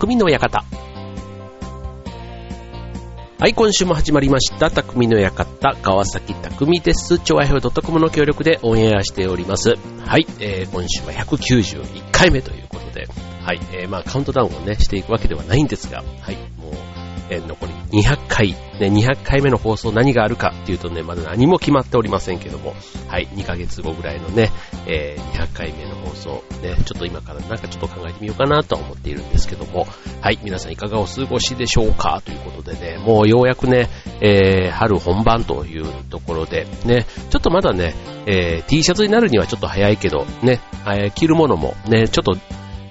匠の館。はい、今週も始まりました。匠の館、川崎匠です。超愛表 .com の協力でオンエアしております。はい、えー、今週は191回目ということで、はい、えー、まあカウントダウンをね、していくわけではないんですが、はい、え、残り200回、ね、200回目の放送何があるかっていうとね、まだ何も決まっておりませんけども、はい、2ヶ月後ぐらいのね、えー、200回目の放送、ね、ちょっと今からなんかちょっと考えてみようかなとは思っているんですけども、はい、皆さんいかがお過ごしでしょうか？ということでね、もうようやくね、えー、春本番というところで、ね、ちょっとまだね、えー、T シャツになるにはちょっと早いけど、ね、えー、着るものもね、ちょっと、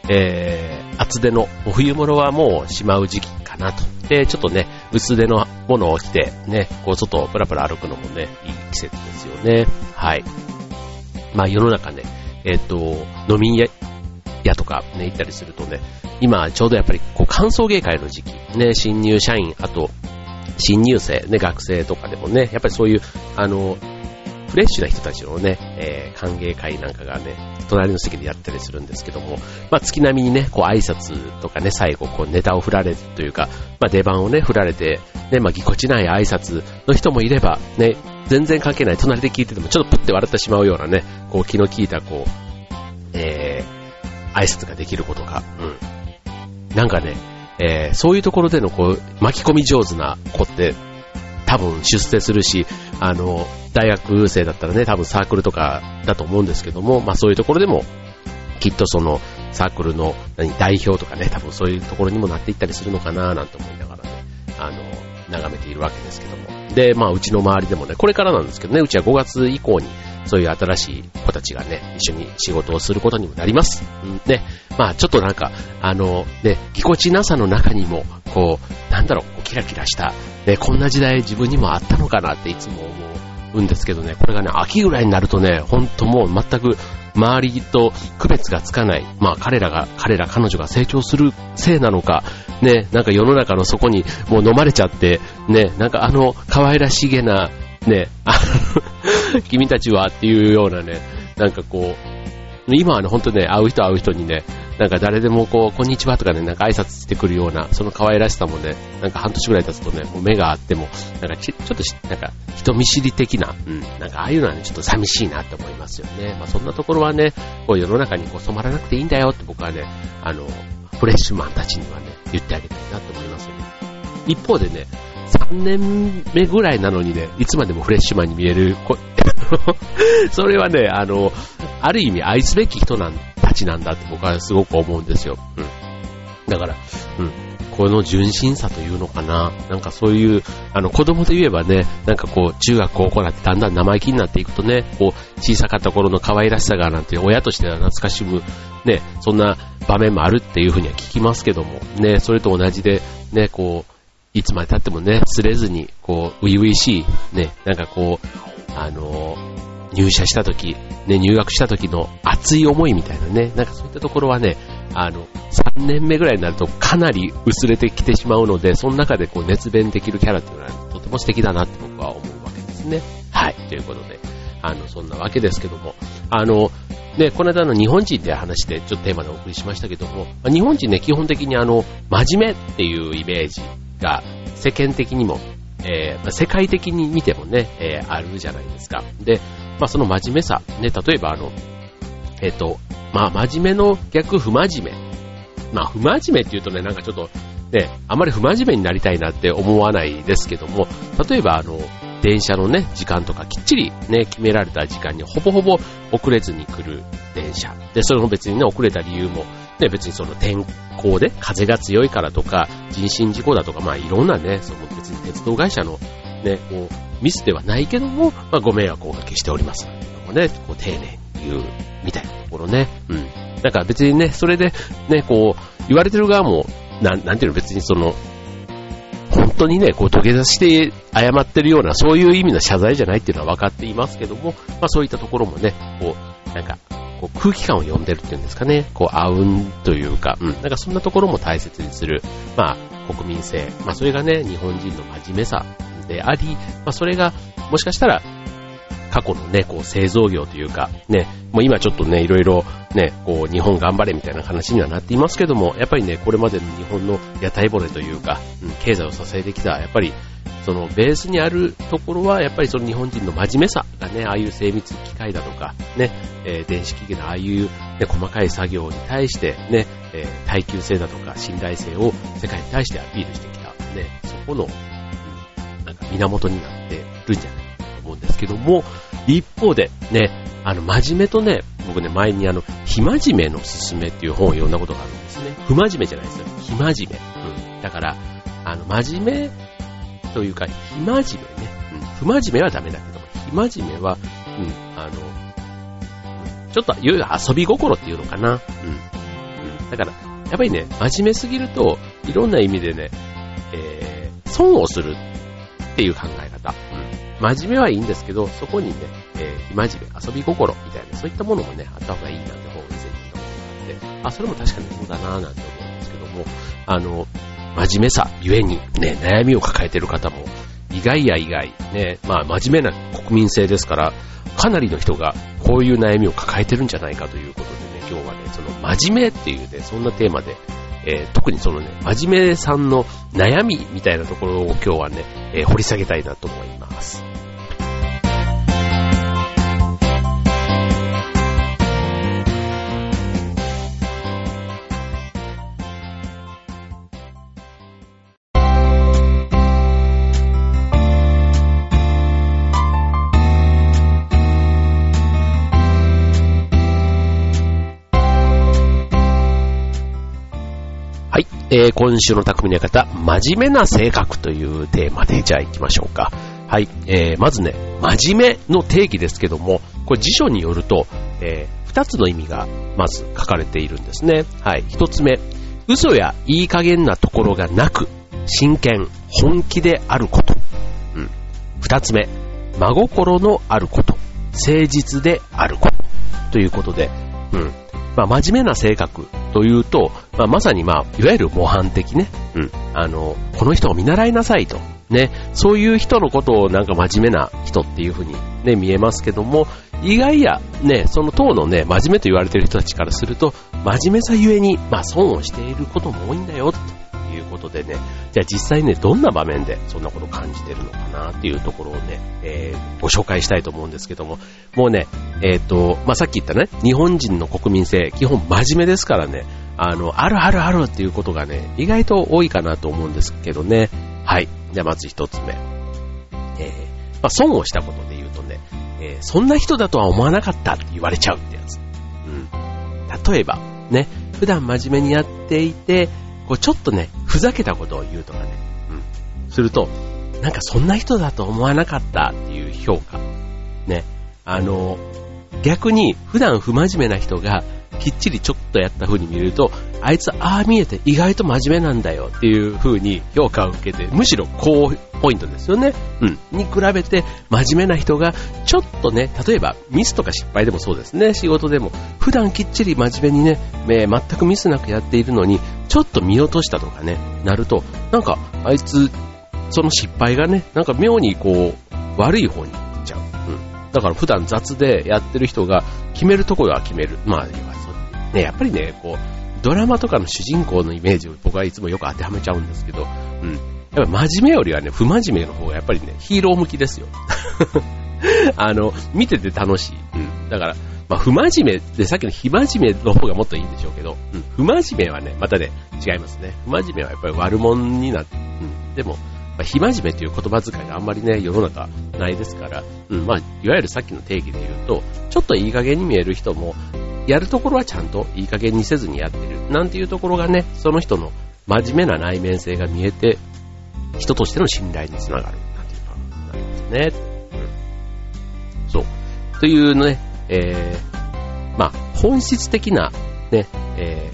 えー、厚手のお冬物はもうしまう時期かなと。で、ちょっとね、薄手のものを着て、ね、こう外をプラプラ歩くのもね、いい季節ですよね。はい。まあ世の中ね、えっ、と、飲み屋屋とかね、行ったりするとね、今ちょうどやっぱりこう歓送迎会の時期、ね、新入社員、あと、新入生、ね、学生とかでもね、やっぱりそういう、あの、フレッシュな人たちのね、えー、歓迎会なんかがね、隣の席でやったりするんですけども、まあ、月並みにね、こう挨拶とかね、最後こうネタを振られるというか、まあ、出番をね、振られて、ね、まあ、ぎこちない挨拶の人もいれば、ね、全然関係ない、隣で聞いててもちょっとプッて笑ってしまうようなね、こう気の利いたこう、えー、挨拶ができる子とか、うん。なんかね、えー、そういうところでのこう、巻き込み上手な子って、多分出世するし、あの、大学生だったらね、多分サークルとかだと思うんですけども、まあそういうところでも、きっとそのサークルの代表とかね、多分そういうところにもなっていったりするのかななんて思いながらね、あの、眺めているわけですけども。で、まあうちの周りでもね、これからなんですけどね、うちは5月以降に、そういう新しい子たちがね、一緒に仕事をすることにもなります。うん、で、まあちょっとなんか、あの、ね、ぎこちなさの中にも、こう、なんだろう、キラキラした、ね、こんな時代自分にもあったのかなっていつも思ううんですけどね、これがね、秋ぐらいになるとね、ほんともう全く周りと区別がつかない。まあ彼らが、彼ら彼女が成長するせいなのか、ね、なんか世の中の底にもう飲まれちゃって、ね、なんかあの可愛らしげな、ね、君たちはっていうようなね、なんかこう、今はね、ほんとね、会う人会う人にね、なんか誰でもこう、こんにちはとかね、なんか挨拶してくるような、その可愛らしさもね、なんか半年ぐらい経つとね、もう目があっても、なんかちょっと、なんか人見知り的な、うん、なんかああいうのはね、ちょっと寂しいなって思いますよね。まあそんなところはね、こう世の中にこう染まらなくていいんだよって僕はね、あの、フレッシュマンたちにはね、言ってあげたいなと思いますよね。一方でね、3年目ぐらいなのにね、いつまでもフレッシュマンに見える、それはね、あの、ある意味愛すべき人なんたちなんだって僕はすごく思うんですよ。うん。だから、うん。この純真さというのかな。なんかそういう、あの子供で言えばね、なんかこう、中学高校なってだんだん生意気になっていくとね、こう、小さかった頃の可愛らしさがなんて親としては懐かしむ、ね、そんな場面もあるっていうふうには聞きますけども、ね、それと同じで、ね、こう、いつまで経ってもね、すれずに、こう、初々しい、ね、なんかこう、あの入社した時、ね、入学した時の熱い思いみたいなね、なんかそういったところはね、あの、3年目ぐらいになるとかなり薄れてきてしまうので、その中でこう熱弁できるキャラっていうのはとても素敵だなって僕は思うわけですね。はい、ということで、あの、そんなわけですけども、あの、ね、この間の日本人って話でちょっとテーマでお送りしましたけども、日本人ね、基本的にあの、真面目っていうイメージが世間的にもえー、世界的に見てもね、えー、あるじゃないですか。で、まあその真面目さ、ね、例えばあの、えっ、ー、と、まあ真面目の逆不真面目。まあ不真面目って言うとね、なんかちょっと、ね、あまり不真面目になりたいなって思わないですけども、例えばあの、電車のね、時間とかきっちりね、決められた時間にほぼほぼ遅れずに来る電車。で、それも別にね、遅れた理由も、ね、別にその天候で風が強いからとか、人身事故だとか、まあいろんなね、その別に鉄道会社のね、こう、ミスではないけども、まあご迷惑をおかけしております。もね、こう丁寧に言う、みたいなところね。うん。だから別にね、それで、ね、こう、言われてる側も、なん、なんていうの別にその、本当にね、こう土下座して謝ってるような、そういう意味の謝罪じゃないっていうのは分かっていますけども、まあそういったところもね、こう、なんか、こう空気感を読んでるっていうんですかね、こう、あうんというか、うん、なんかそんなところも大切にする、まあ、国民性、まあそれがね、日本人の真面目さであり、まあそれが、もしかしたら、過去のね、こう製造業というか、ね、もう今ちょっとね、いろいろね、こう日本頑張れみたいな話にはなっていますけども、やっぱりね、これまでの日本の屋台骨というか、うん、経済を支えてきた、やっぱりそのベースにあるところは、やっぱりその日本人の真面目さがね、ああいう精密機械だとか、ね、えー、電子機器のああいう、ね、細かい作業に対して、ね、えー、耐久性だとか信頼性を世界に対してアピールしてきた、ね、そこの、源になってるんじゃないかと思うんですけども、一方で、ね、あの、真面目とね、僕ね、前にあの、非真面目のすすめっていう本を読んだことがあるんですね。不真面目じゃないですよ。非真面目。うん。だから、あの、真面目というか、非真面目ね。うん、不真面目はダメだけども、非真面目は、うん、あの、ちょっと、いよいよ遊び心っていうのかな。うん。うん。だから、やっぱりね、真面目すぎると、いろんな意味でね、えー、損をするっていう考え方。うん。真面目はいいんですけど、そこにね、えー、真面目、遊び心みたいな、そういったものもね、あった方がいいなって本を見せていたので、あ、それも確かにそうだなぁなんて思うんですけども、あの、真面目さゆえに、ね、悩みを抱えてる方も、意外や意外、ね、まあ真面目な国民性ですから、かなりの人がこういう悩みを抱えてるんじゃないかということでね、今日はね、その真面目っていうね、そんなテーマで、えー、特にそのね、真面目さんの悩みみたいなところを今日はね、えー、掘り下げたいなと思います。えー、今週の匠の方、真面目な性格というテーマで、じゃあ行きましょうか。はい、えー、まずね、真面目の定義ですけども、これ辞書によると、えー、二つの意味がまず書かれているんですね。はい、一つ目、嘘やいい加減なところがなく、真剣、本気であること。うん。二つ目、真心のあること。誠実であること。ということで、うん。まあ、真面目な性格というと、まあ、まさにまあ、いわゆる模範的ね、うん、あの、この人を見習いなさいと、ね、そういう人のことをなんか真面目な人っていうふうにね、見えますけども、意外や、ね、その党のね、真面目と言われている人たちからすると、真面目さゆえに、まあ、損をしていることも多いんだよ、ことでね、じゃあ実際ね、どんな場面でそんなこと感じてるのかなっていうところをね、えー、ご紹介したいと思うんですけども、もうね、えっ、ー、と、まあ、さっき言ったね、日本人の国民性、基本真面目ですからね、あの、あるあるあるっていうことがね、意外と多いかなと思うんですけどね。はい。じゃあまず一つ目。えー、まあ、損をしたことで言うとね、えー、そんな人だとは思わなかったって言われちゃうってやつ。うん。例えば、ね、普段真面目にやっていて、こうちょっとね、ふざけたことを言うとかね、うん。すると、なんかそんな人だと思わなかったっていう評価。ね。あの、逆に普段不真面目な人がきっちりちょっとやった風に見ると、あいつああ見えて意外と真面目なんだよっていう風に評価を受けて、むしろ高ポイントですよね。うん。に比べて真面目な人がちょっとね、例えばミスとか失敗でもそうですね、仕事でも普段きっちり真面目にね、え全くミスなくやっているのに、ちょっと見落としたとかね、なると、なんかあいつ、その失敗がね、なんか妙にこう、悪い方に行っちゃう。うん。だから普段雑でやってる人が決めるところは決める。まあ、ね、やっぱりね、こう、ドラマとかの主人公のイメージを僕はいつもよく当てはめちゃうんですけど、うん。やっぱ真面目よりはね、不真面目の方がやっぱりね、ヒーロー向きですよ。あの、見てて楽しい。うん。だから、まあ、不真面目で、さっきの非真面目の方がもっといいんでしょうけど、うん。不真面目はね、またね、違いますね。不真面目はやっぱり悪者になって、うん。でも、まあ、非真面目という言葉遣いがあんまりね、世の中ないですから、うん。まあ、いわゆるさっきの定義で言うと、ちょっといい加減に見える人も、やるところはちゃんといい加減にせずにやってる。なんていうところがね、その人の真面目な内面性が見えて、人としての信頼につながる。なんていうか、なりますね。うん。そう。というね、えー、まあ、本質的な、ね、え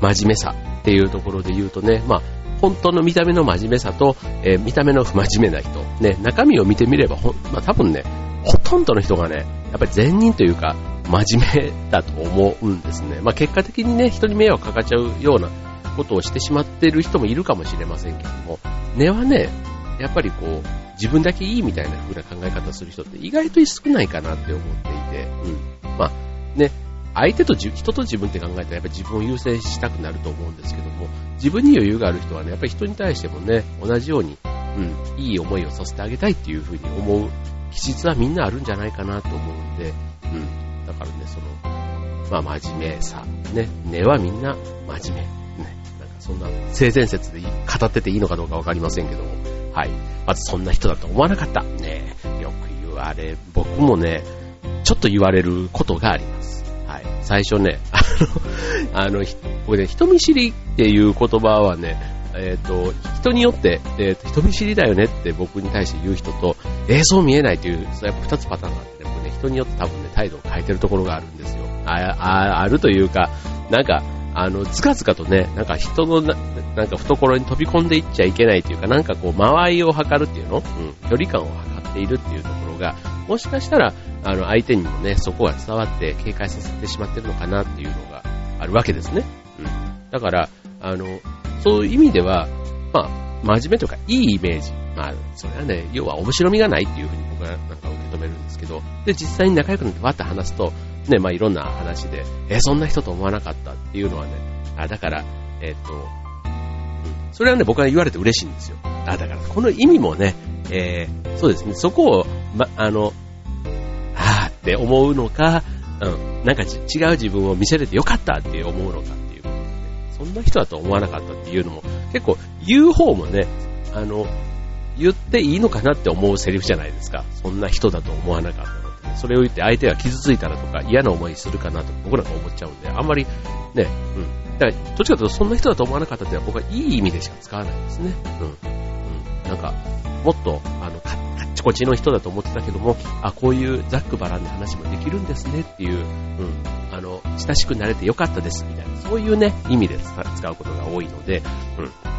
ー、真面目さっていうところで言うとね、まあ、本当の見た目の真面目さと、えー、見た目の不真面目な人、ね、中身を見てみれば、ほまあ、多分ね、ほとんどの人がね、やっぱり善人というか、真面目だと思うんですね。まあ結果的にね、人に迷惑かかっちゃうようなことをしてしまっている人もいるかもしれませんけども、根はね、やっぱりこう、自分だけいいみたいな風な考え方する人って意外と少ないかなって思っていて、うん。まあ、ね、相手と人と自分って考えたらやっぱり自分を優先したくなると思うんですけども、自分に余裕がある人はね、やっぱり人に対してもね、同じように、うん、いい思いをさせてあげたいっていう風に思う気質はみんなあるんじゃないかなと思うんで、うん。だからね、その、まあ真面目さ、ね、根はみんな真面目。ね、なんかそんな性善説で語ってていいのかどうかわかりませんけども、はい。まずそんな人だと思わなかった。ねよく言われ、僕もね、ちょっと言われることがあります。最初ね、あの、あの、これね、人見知りっていう言葉はね、えっ、ー、と、人によって、えっ、ー、と、人見知りだよねって僕に対して言う人と、えー、そう見えないという、やっぱ二つパターンがあってね、僕ね、人によって多分ね、態度を変えてるところがあるんですよ。あ、ああるというか、なんか、あの、ずかずかとね、なんか人のな、なんか懐に飛び込んでいっちゃいけないというか、なんかこう、間合いを測るっていうの？うん、距離感を測っているっていうところが、もしかしたら、あの、相手にもね、そこが伝わって警戒させてしまってるのかなっていうのがあるわけですね。うん。だから、あの、そういう意味では、まあ、真面目とかいいイメージ。まあ、それはね、要は面白みがないっていうふうに僕はなんか受け止めるんですけど、で、実際に仲良くなってわって話すと、ね、まあいろんな話で、えそんな人と思わなかったっていうのはね、あ、だから、えっ、と、うん、それはね、僕は言われて嬉しいんですよ。あ、だから、この意味もね、えー、そうですね、そこを、ま、あの、あーって思うのか、うん、なんか違う自分を見せれてよかったって思うのかっていう、ね、そんな人だと思わなかったっていうのも、結構言う方もね、あの、言っていいのかなって思うセリフじゃないですか。そんな人だと思わなかったのって、ね。それを言って相手が傷ついたらとか嫌な思いするかなと僕なんか思っちゃうんで、あんまりね、うん。だから、どっちかというとそんな人だと思わなかったっていうのは僕はいい意味でしか使わないですね。うん。うん。なんか、もっと、あの、カッチコチの人だと思ってたけども、あ、こういうざっくばらんな話もできるんですねっていう、うん。あの、親しくなれてよかったですみたいな、そういうね、意味で使うことが多いので、うん。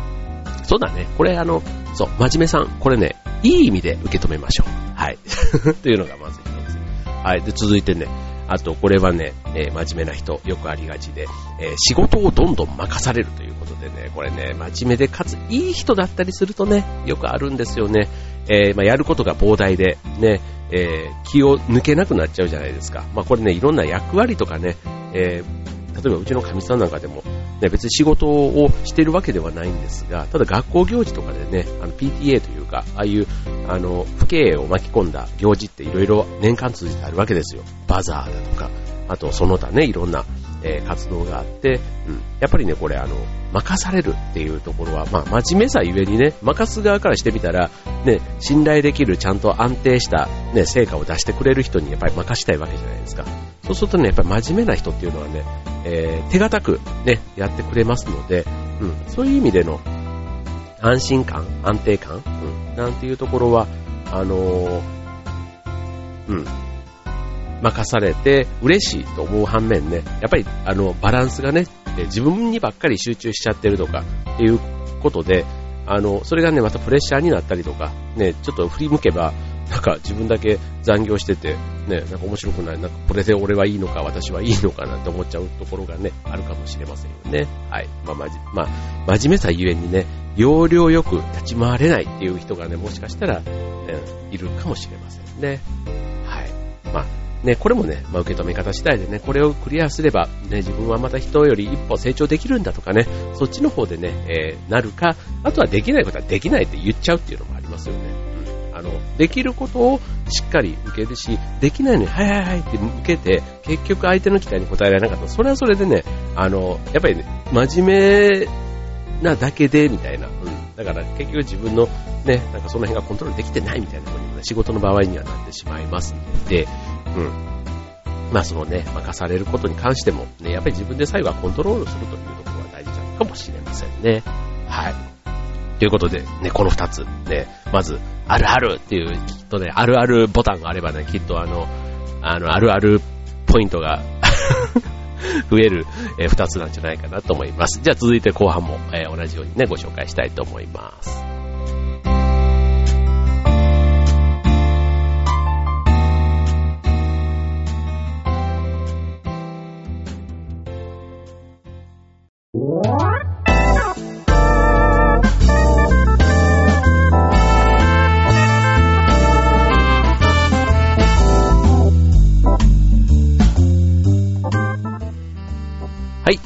そうだね。これあの、そう、真面目さん、これね、いい意味で受け止めましょう。はい。というのがまず一つ。はい。で、続いてね、あと、これはね、えー、真面目な人、よくありがちで、えー、仕事をどんどん任されるということでね、これね、真面目でかついい人だったりするとね、よくあるんですよね。えー、まあ、やることが膨大で、ね、え気を抜けなくなっちゃうじゃないですか。まあ、これね、いろんな役割とかね、え例えばうちのかみさんなんかでも、ね、別に仕事をしてるわけではないんですが、ただ学校行事とかでね、あの PTA というか、ああいう、あの、不経営を巻き込んだ行事っていろいろ年間通じてあるわけですよ。バザーだとか、あとその他ね、いろんな、えー、活動があって、うん。やっぱりね、これあの、任されるっていうところは、まあ、真面目さゆえにね、任す側からしてみたら、ね、信頼できる、ちゃんと安定した、ね、成果を出してくれる人にやっぱり任したいわけじゃないですか。そうするとね、やっぱり真面目な人っていうのはね、えー、手堅くね、やってくれますので、うん、そういう意味での安心感、安定感、うん、なんていうところは、あのー、うん、任されて嬉しいと思う反面ね、やっぱりあのバランスがね、自分にばっかり集中しちゃってるとかっていうことで、あの、それがね、またプレッシャーになったりとか、ね、ちょっと振り向けば、なんか自分だけ残業してて、ね、なんか面白くない、なんかこれで俺はいいのか、私はいいのかなって思っちゃうところがね、あるかもしれませんよね。はい。まあ、まじ、まあ、真面目さゆえにね、要領よく立ち回れないっていう人がね、もしかしたら、ね、いるかもしれませんね。はい。まあ、ね、これもね、まあ、受け止め方次第でね、これをクリアすれば、ね、自分はまた人より一歩成長できるんだとかね、そっちの方でね、えー、なるか、あとはできないことはできないって言っちゃうっていうのもありますよね。うん。あの、できることをしっかり受けるし、できないのに、はいはいはいって受けて、結局相手の期待に応えられなかった、それはそれでね、あの、やっぱりね、真面目なだけで、みたいな。うん。だから結局自分のね、なんかその辺がコントロールできてないみたいなことにもね、仕事の場合にはなってしまいますので、うん。まあそのね、任されることに関しても、ね、やっぱり自分で最後はコントロールするというところが大事なのかもしれませんね。はい。ということで、ね、この二つ、ね、まず、あるあるっていう、きっとね、あるあるボタンがあればね、きっとあの、あの、あるあるポイントが 増える、え、二つなんじゃないかなと思います。じゃあ続いて後半も、えー、同じようにね、ご紹介したいと思います。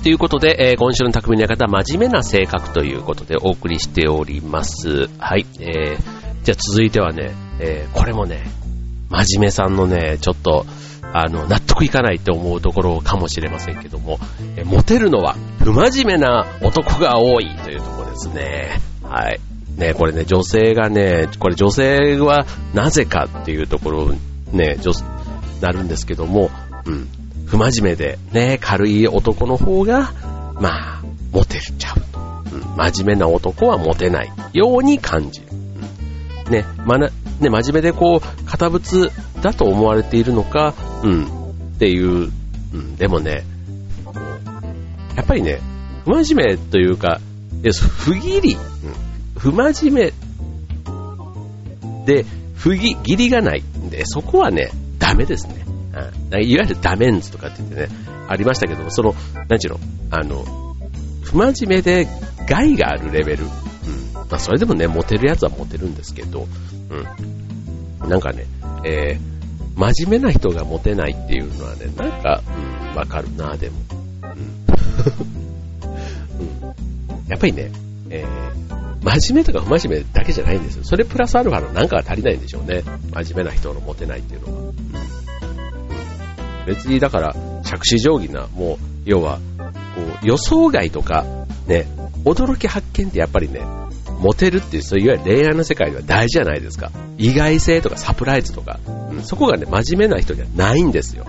ということで、えー、今週の匠の館、真面目な性格ということでお送りしております。はい、えー、じゃあ続いてはね、えー、これもね、真面目さんのね、ちょっと、あの、納得いかないって思うところかもしれませんけども、えモテるのは不真面目な男が多いというところですね。はい。ね、これね、女性がね、これ女性はなぜかっていうところね、女、なるんですけども、うん。不真面目で、ね、軽い男の方が、まあ、モテるちゃう。うん。真面目な男はモテないように感じる。うん。ね、まな、ね、真面目でこう、堅物だと思われているのか、うん。っていう、うん。でもね、やっぱりね、不真面目というか、不義理、うん、不真面目で、不義、義理がないんで、そこはね、ダメですね。うん、いわゆるダメンズとかって言ってね、ありましたけども、その、なんちゅうの、あの、不真面目で害があるレベル。うん。まあ、それでもね、モテるやつはモテるんですけど、うん。なんかね、えー、真面目な人がモテないっていうのはね、なんか、うん、わかるな、でも。うん。うん。やっぱりね、えー、真面目とか不真面目だけじゃないんですよ。それプラスアルファのなんかが足りないんでしょうね。真面目な人のモテないっていうのは。別にだから、着手定規な、もう、要は、こう、予想外とか、ね、驚き発見ってやっぱりね、モテるっていう、そういういわゆる恋愛の世界では大事じゃないですか。意外性とかサプライズとか、うん、そこがね、真面目な人にはないんですよ。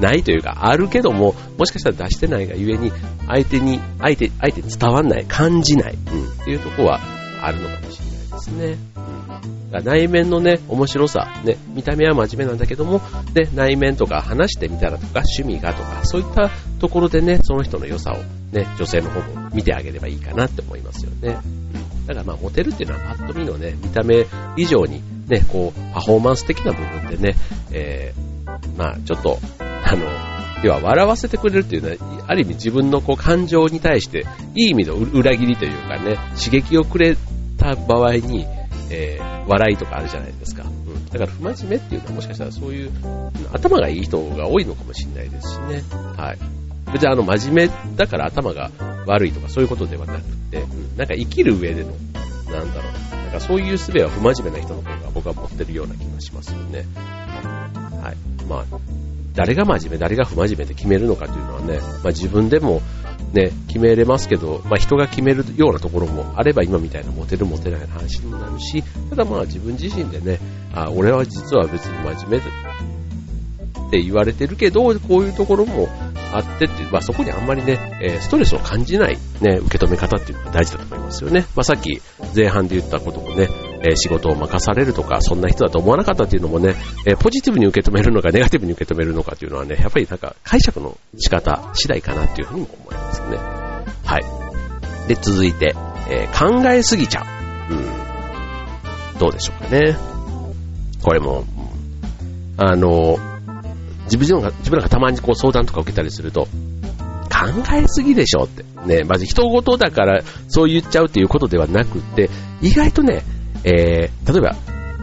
ないというか、あるけども、もしかしたら出してないがゆえに、相手に、相手、相手に伝わんない、感じない、うん、っていうとこはあるのかもしれないですね。内面のね、面白さ、ね、見た目は真面目なんだけども、で、内面とか話してみたらとか、趣味がとか、そういったところでね、その人の良さをね、女性の方も見てあげればいいかなって思いますよね。だからまあ、モテるっていうのはパッと見のね、見た目以上に、ね、こう、パフォーマンス的な部分でね、えー、まあ、ちょっと、あの、要は笑わせてくれるっていうのは、ある意味自分のこう感情に対して、いい意味の裏切りというかね、刺激をくれた場合に、えー、笑いとかあるじゃないですか。うん。だから不真面目っていうのはもしかしたらそういう、頭がいい人が多いのかもしれないですしね。はい。別にあの、真面目だから頭が悪いとかそういうことではなくて、うん、なんか生きる上での、なんだろう。なんかそういう術は不真面目な人の方が僕は持ってるような気がしますよね。はい。まあ、誰が真面目、誰が不真面目で決めるのかというのはね、まあ自分でもね、決めれますけど、まあ人が決めるようなところもあれば今みたいなモテるモテないの話にもなるし、ただまあ自分自身でね、あ、俺は実は別に真面目って言われてるけど、こういうところもあってっていう、まあそこにあんまりね、えストレスを感じないね、受け止め方っていうのが大事だと思いますよね。まあさっき前半で言ったこともね、え仕事を任されるとか、そんな人だと思わなかったっていうのもね、えポジティブに受け止めるのか、ネガティブに受け止めるのかっていうのはね、やっぱりなんか解釈の仕方次第かなっていうふうにも思いますね。はい。で、続いて、えー、考えすぎちゃう。うん。どうでしょうかね。これも、あの、自分が、自分がたまにこう相談とか受けたりすると、考えすぎでしょって。ね、まず人事だからそう言っちゃうっていうことではなくて、意外とね、えー、例えば、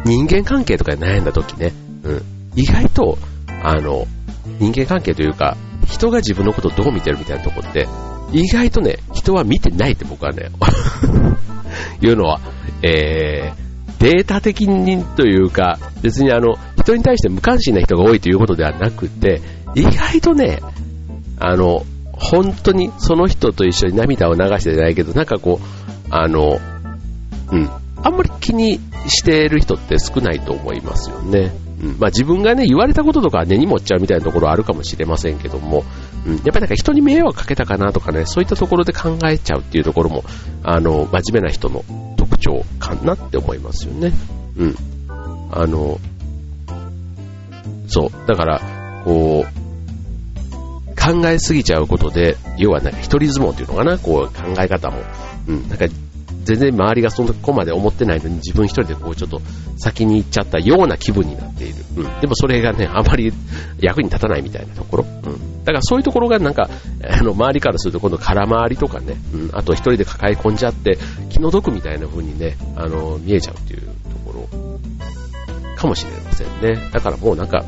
人間関係とかで悩んだ時ね、うん、意外と、あの、人間関係というか、人が自分のことをどう見てるみたいなとこって、意外とね、人は見てないって僕はね、いうのは、えー、データ的にというか、別にあの、人に対して無関心な人が多いということではなくて、意外とね、あの、本当にその人と一緒に涙を流してないけど、なんかこう、あの、うん、あんまり気にしている人って少ないと思いますよね。うん、まあ自分がね、言われたこととか根に持っちゃうみたいなところあるかもしれませんけども、うん、やっぱりなんか人に迷惑かけたかなとかね、そういったところで考えちゃうっていうところも、あの、真面目な人の特徴かなって思いますよね。うん。あの、そう。だから、こう、考えすぎちゃうことで、要はなんか一人相撲っていうのかな、こう考え方も。うん。なんか全然周りがそのこまで思ってないのに自分一人でこうちょっと先に行っちゃったような気分になっている。うん。でもそれがね、あまり役に立たないみたいなところ。うん。だからそういうところがなんか、あの、周りからすると今度空回りとかね、うん。あと一人で抱え込んじゃって気の毒みたいな風にね、あの、見えちゃうっていうところかもしれませんね。だからもうなんか、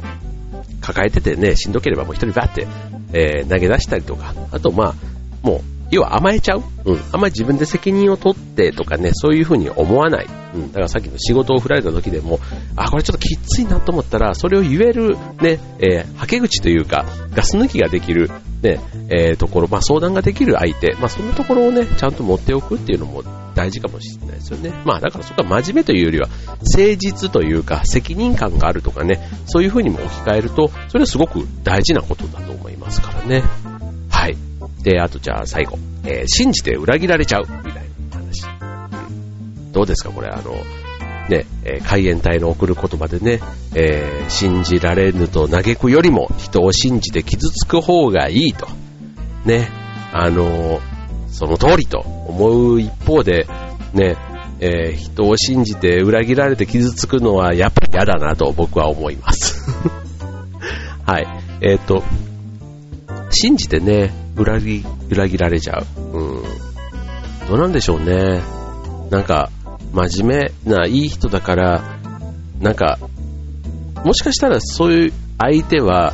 抱えててね、しんどければもう一人バーって、えー、投げ出したりとか、あとまあ、もう、要は甘えちゃう？うん。あんまり自分で責任を取ってとかね、そういうふうに思わない。うん。だからさっきの仕事を振られた時でも、あ、これちょっときついなと思ったら、それを言える、ね、えー、はけ口というか、ガス抜きができる、ね、えー、ところ、まあ相談ができる相手、まあそんなところをね、ちゃんと持っておくっていうのも大事かもしれないですよね。まあだからそこは真面目というよりは、誠実というか、責任感があるとかね、そういうふうにも置き換えると、それはすごく大事なことだと思いますからね。で、あとじゃあ最後、えー、信じて裏切られちゃう、みたいな話。どうですか？これ、あの、ね、え、海援隊の送る言葉でね、えー、信じられぬと嘆くよりも人を信じて傷つく方がいいと。ね、あのその通りと思う一方で、ね、えー、人を信じて裏切られて傷つくのはやっぱり嫌だなと僕は思います。はい。えっ、と、信じてね、裏切裏切られちゃう。うん。どうなんでしょうね。なんか、真面目ないい人だから、なんか、もしかしたらそういう相手は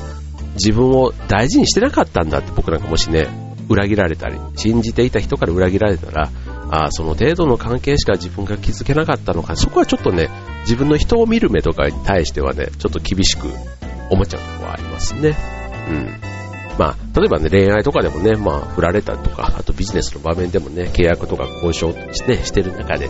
自分を大事にしてなかったんだって僕なんかもしね、裏切られたり、信じていた人から裏切られたら、あその程度の関係しか自分が気づけなかったのか、そこはちょっとね、自分の人を見る目とかに対してはね、ちょっと厳しく思っちゃうとこはありますね。うん。まあ、例えばね、恋愛とかでもね、まあ、振られたとか、あとビジネスの場面でもね、契約とか交渉して、ねしてる中で、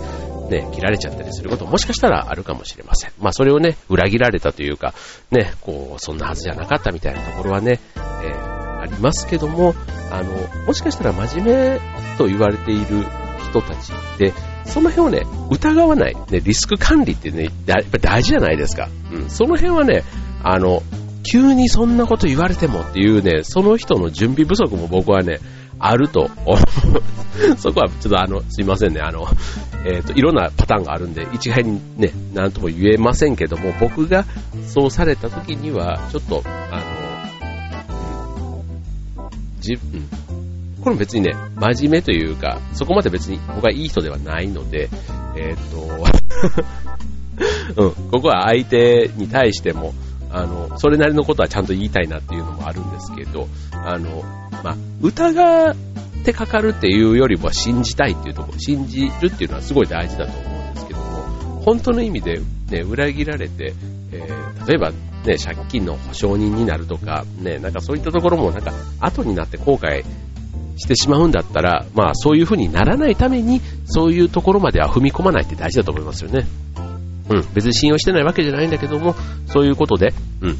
ね、切られちゃったりすることももしかしたらあるかもしれません。まあ、それをね、裏切られたというか、ね、こう、そんなはずじゃなかったみたいなところはね、えー、ありますけども、あの、もしかしたら真面目と言われている人たちで、その辺をね、疑わない、ね、リスク管理ってね、やっぱ大事じゃないですか。うん、その辺はね、あの、急にそんなこと言われてもっていうね、その人の準備不足も僕はね、あると思う。そこはちょっとあの、すいませんね、あの、えっ、ー、と、いろんなパターンがあるんで、一概にね、なんとも言えませんけども、僕がそうされた時には、ちょっと、あの、自分、これも別にね、真面目というか、そこまで別に僕はいい人ではないので、えっ、ー、と、うん、ここは相手に対しても、あの、それなりのことはちゃんと言いたいなっていうのもあるんですけど、あの、まあ、疑ってかかるっていうよりも信じたいっていうところ、信じるっていうのはすごい大事だと思うんですけども、本当の意味でね、裏切られて、えー、例えばね、借金の保証人になるとか、ね、なんかそういったところもなんか後になって後悔してしまうんだったら、まあそういう風にならないために、そういうところまでは踏み込まないって大事だと思いますよね。うん、別に信用してないわけじゃないんだけども、そういうことで、うん、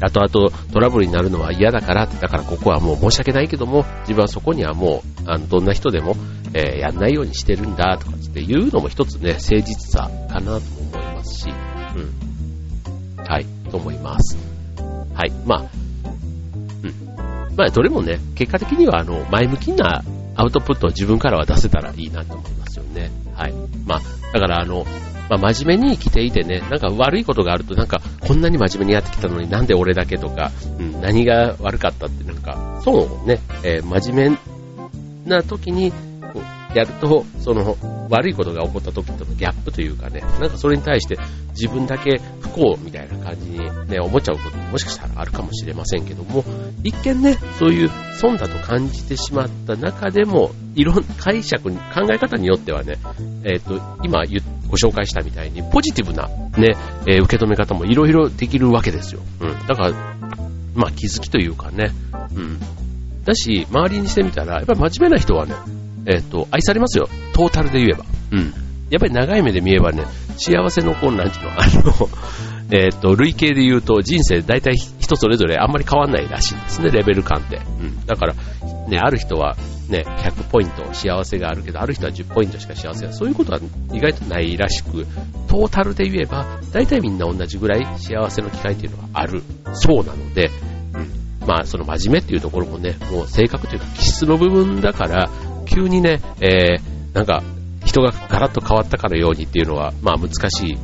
後々トラブルになるのは嫌だからって、だからここはもう申し訳ないけども、自分はそこにはもう、あの、どんな人でも、えー、やんないようにしてるんだ、とかっていうのも一つね、誠実さかなと思いますし、うん。はい、と思います。はい、まあ、うん。まあ、どれもね、結果的には、あの、前向きなアウトプットを自分からは出せたらいいなと思いますよね。はい。まあ、だからあの、まあ、真面目に生きていてね、なんか悪いことがあると、なんか、こんなに真面目にやってきたのになんで俺だけとか、うん、何が悪かったってなんか、そうね、えー、真面目な時に、やると、その、悪いことが起こった時とのギャップというかね、なんかそれに対して自分だけ不幸みたいな感じにね、思っちゃうことももしかしたらあるかもしれませんけども、一見ね、そういう損だと感じてしまった中でも、いろんな解釈に、考え方によってはね、えっ、ー、と、今言っご紹介したみたいに、ポジティブなね、えー、受け止め方もいろいろできるわけですよ。うん。だから、まあ気づきというかね、うん。だし、周りにしてみたら、やっぱり真面目な人はね、えっ、と、愛されますよ。トータルで言えば。うん。やっぱり長い目で見ればね、幸せのこう、なんていうの、あの、えっ、と、累計で言うと人生大体人それぞれあんまり変わんないらしいんですね、レベル感って。うん。だから、ね、ある人はね、100ポイント幸せがあるけど、ある人は10ポイントしか幸せが、そういうことは意外とないらしく、トータルで言えば、大体みんな同じぐらい幸せの機会っていうのはあるそうなので、うん。まあ、その真面目っていうところもね、もう性格というか気質の部分だから、急にね、えー、なんか、人がガラッと変わったかのようにっていうのは、まあ難しい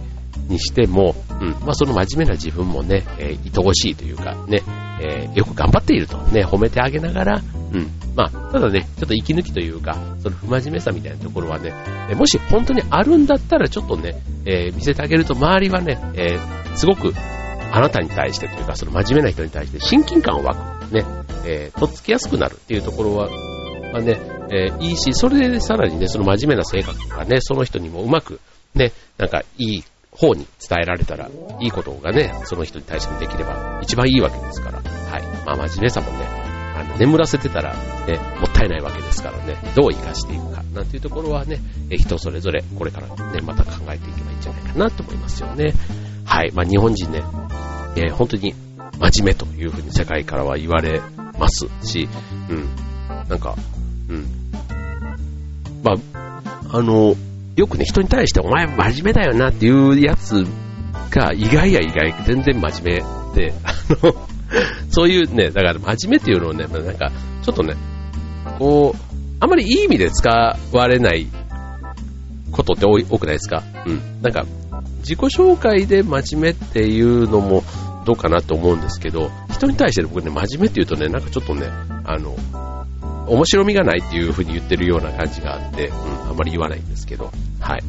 にしても、うん、まあその真面目な自分もね、えー、愛おしいというかね、えー、よく頑張っているとね、褒めてあげながら、うん、まあ、ただね、ちょっと息抜きというか、その不真面目さみたいなところはね、えもし本当にあるんだったらちょっとね、えー、見せてあげると周りはね、えー、すごくあなたに対してというか、その真面目な人に対して親近感を湧く、ね、えー、とっつきやすくなるっていうところは、はね、えー、いいし、それでさらにね、その真面目な性格がね、その人にもうまく、ね、なんかいい方に伝えられたら、いいことがね、その人に対してもできれば一番いいわけですから。はい。まあ真面目さもね、あの、眠らせてたら、ね、もったいないわけですからね、どう活かしていくか、なんていうところはね、人それぞれこれからね、また考えていけばいいんじゃないかなと思いますよね。はい。まあ日本人ね、えー、本当に真面目というふうに世界からは言われますし、うん。なんか、うん。まあ、あの、よくね、人に対してお前真面目だよなっていうやつが意外や意外、全然真面目で、あの、そういうね、だから真面目っていうのをね、なんか、ちょっとね、こう、あまりいい意味で使われないことって多くないですか？うん。なんか、自己紹介で真面目っていうのもどうかなと思うんですけど、人に対して僕ね、真面目って言うとね、なんかちょっとね、あの、面白みがないっていう風に言ってるような感じがあって、うん、あんまり言わないんですけど、はい。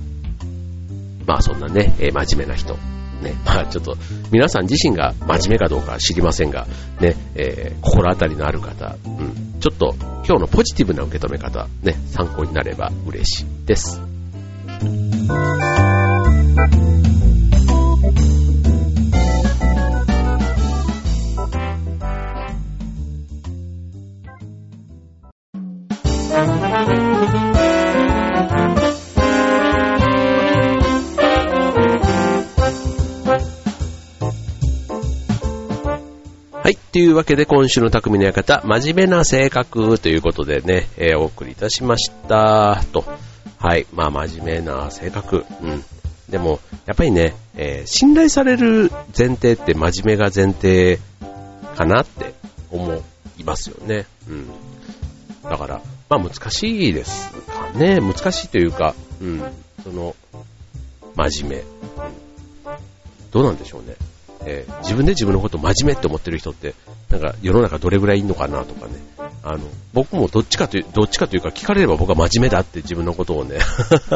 まあそんなね、えー、真面目な人。ね、まあちょっと、皆さん自身が真面目かどうか知りませんが、ね、えー、心当たりのある方、うん、ちょっと今日のポジティブな受け止め方、ね、参考になれば嬉しいです。というわけで今週の匠の館、真面目な性格ということでね、えー、お送りいたしました。と。はい。まあ、真面目な性格。うん。でも、やっぱりね、えー、信頼される前提って真面目が前提かなって思いますよね。うん。だから、まあ難しいですかね。難しいというか、うん。その、真面目。うん、どうなんでしょうね。えー、自分で自分のこと真面目って思ってる人って、なんか世の中どれぐらいいんのかなとかね。あの、僕もどっちかという、どっちかというか聞かれれば僕は真面目だって自分のことをね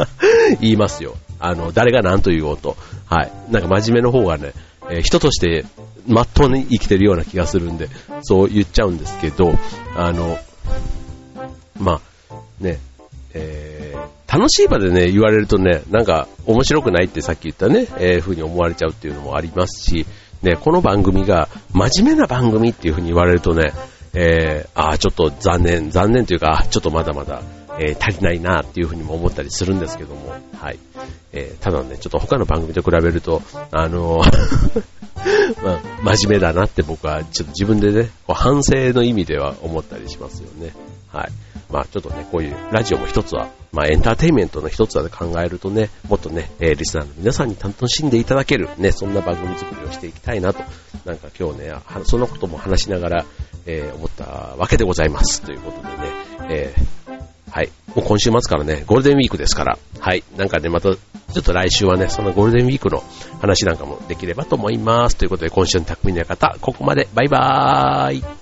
言いますよ。あの、誰が何と言おうと。はい。なんか真面目の方がね、えー、人としてまっとうに生きてるような気がするんで、そう言っちゃうんですけど、あの、まあ、ね、えー、楽しい場でね、言われるとね、なんか面白くないってさっき言ったね、えー、風に思われちゃうっていうのもありますし、ね、この番組が真面目な番組っていう風に言われるとね、えー、ああ、ちょっと残念、残念というか、ちょっとまだまだ、えー、足りないなっていう風にも思ったりするんですけども、はい。えー、ただね、ちょっと他の番組と比べると、あのー まあ、真面目だなって僕はちょっと自分でね、こう反省の意味では思ったりしますよね。はい。まあちょっとね、こういうラジオも一つは、まあエンターテインメントの一つはで考えるとね、もっとね、えー、リスナーの皆さんに楽しんでいただける、ね、そんな番組作りをしていきたいなと、なんか今日ね、そんなことも話しながら、えー、思ったわけでございます。ということでね、えー、はい。もう今週末からね、ゴールデンウィークですから、はい。なんかね、また、ちょっと来週はね、そのゴールデンウィークの話なんかもできればと思います。ということで、今週の匠の方、ここまで。バイバーイ。